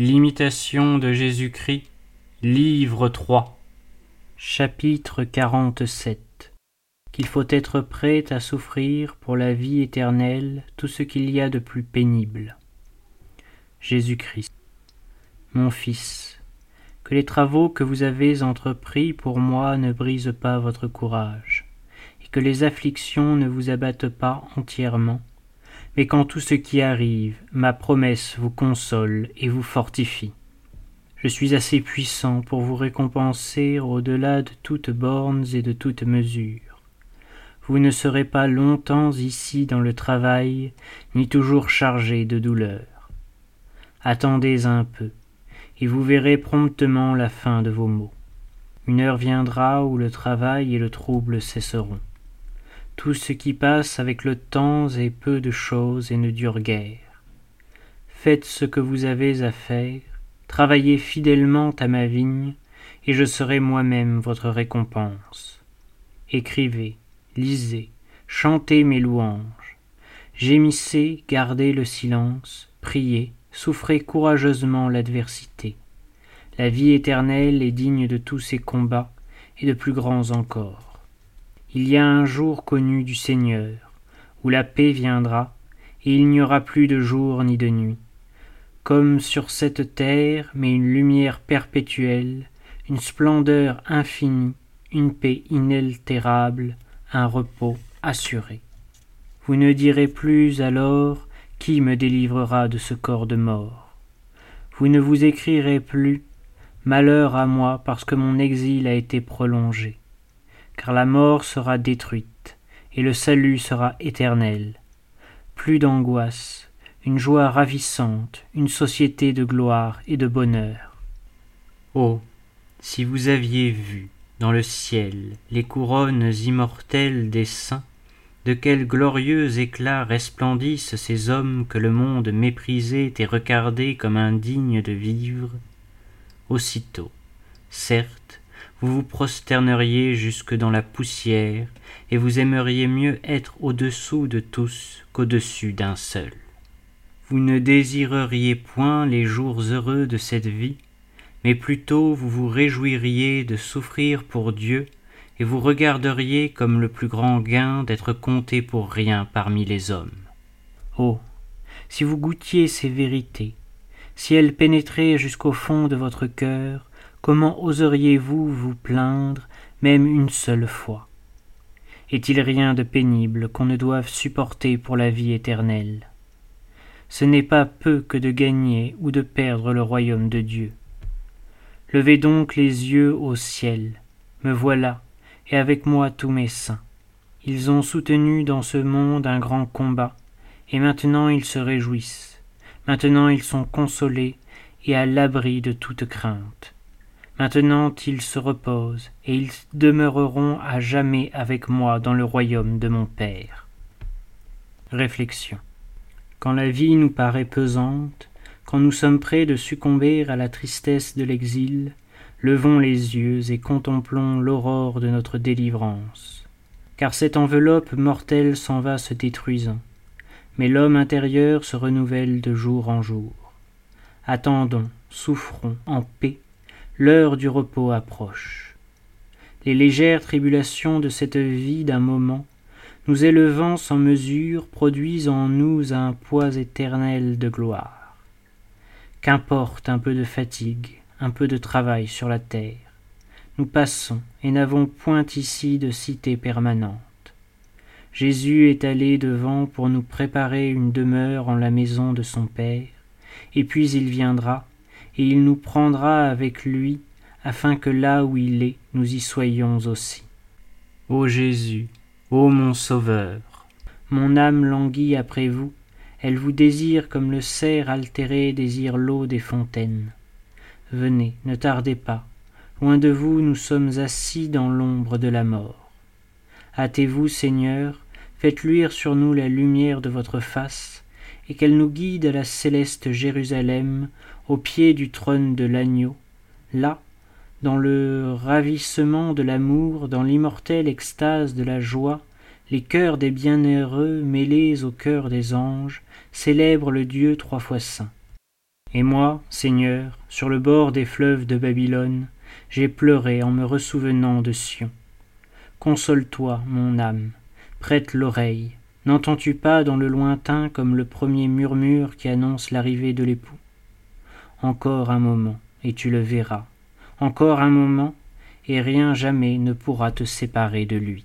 L'imitation de Jésus-Christ, livre 3, chapitre 47 Qu'il faut être prêt à souffrir pour la vie éternelle tout ce qu'il y a de plus pénible. Jésus-Christ. Mon Fils, que les travaux que vous avez entrepris pour moi ne brisent pas votre courage, et que les afflictions ne vous abattent pas entièrement, mais quand tout ce qui arrive, ma promesse vous console et vous fortifie. Je suis assez puissant pour vous récompenser au-delà de toutes bornes et de toutes mesures. Vous ne serez pas longtemps ici dans le travail, ni toujours chargé de douleur. Attendez un peu, et vous verrez promptement la fin de vos maux. Une heure viendra où le travail et le trouble cesseront. Tout ce qui passe avec le temps est peu de choses et ne dure guère. Faites ce que vous avez à faire, travaillez fidèlement à ma vigne, et je serai moi-même votre récompense. Écrivez, lisez, chantez mes louanges. Gémissez, gardez le silence, priez, souffrez courageusement l'adversité. La vie éternelle est digne de tous ces combats, et de plus grands encore. Il y a un jour connu du Seigneur, où la paix viendra, et il n'y aura plus de jour ni de nuit. Comme sur cette terre, mais une lumière perpétuelle, une splendeur infinie, une paix inaltérable, un repos assuré. Vous ne direz plus alors Qui me délivrera de ce corps de mort? Vous ne vous écrirez plus Malheur à moi parce que mon exil a été prolongé car la mort sera détruite, et le salut sera éternel. Plus d'angoisse, une joie ravissante, une société de gloire et de bonheur. Oh, si vous aviez vu, dans le ciel, les couronnes immortelles des saints, de quel glorieux éclat resplendissent ces hommes que le monde méprisait et regardait comme indignes de vivre, aussitôt, certes, vous vous prosterneriez jusque dans la poussière, et vous aimeriez mieux être au-dessous de tous qu'au-dessus d'un seul. Vous ne désireriez point les jours heureux de cette vie, mais plutôt vous vous réjouiriez de souffrir pour Dieu, et vous regarderiez comme le plus grand gain d'être compté pour rien parmi les hommes. Oh. Si vous goûtiez ces vérités, si elles pénétraient jusqu'au fond de votre cœur, comment oseriez-vous vous plaindre même une seule fois? Est-il rien de pénible qu'on ne doive supporter pour la vie éternelle? Ce n'est pas peu que de gagner ou de perdre le royaume de Dieu. Levez donc les yeux au ciel, me voilà, et avec moi tous mes saints. Ils ont soutenu dans ce monde un grand combat, et maintenant ils se réjouissent, maintenant ils sont consolés et à l'abri de toute crainte. Maintenant ils se reposent, et ils demeureront à jamais avec moi dans le royaume de mon Père. Réflexion. Quand la vie nous paraît pesante, quand nous sommes prêts de succomber à la tristesse de l'exil, levons les yeux et contemplons l'aurore de notre délivrance. Car cette enveloppe mortelle s'en va se détruisant, mais l'homme intérieur se renouvelle de jour en jour. Attendons, souffrons en paix l'heure du repos approche. Les légères tribulations de cette vie d'un moment, nous élevant sans mesure, produisent en nous un poids éternel de gloire. Qu'importe un peu de fatigue, un peu de travail sur la terre, nous passons et n'avons point ici de cité permanente. Jésus est allé devant pour nous préparer une demeure en la maison de son Père, et puis il viendra, et il nous prendra avec lui, afin que là où il est, nous y soyons aussi. Ô Jésus, ô mon Sauveur, mon âme languit après vous, elle vous désire comme le cerf altéré désire l'eau des fontaines. Venez, ne tardez pas, loin de vous nous sommes assis dans l'ombre de la mort. Hâtez-vous, Seigneur, faites luire sur nous la lumière de votre face, et qu'elle nous guide à la céleste Jérusalem, au pied du trône de l'agneau, là, dans le ravissement de l'amour, dans l'immortelle extase de la joie, les cœurs des bienheureux mêlés aux cœurs des anges célèbrent le Dieu trois fois saint. Et moi, Seigneur, sur le bord des fleuves de Babylone, j'ai pleuré en me ressouvenant de Sion. Console-toi, mon âme, prête l'oreille. N'entends-tu pas dans le lointain comme le premier murmure qui annonce l'arrivée de l'époux? Encore un moment, et tu le verras. Encore un moment, et rien jamais ne pourra te séparer de lui.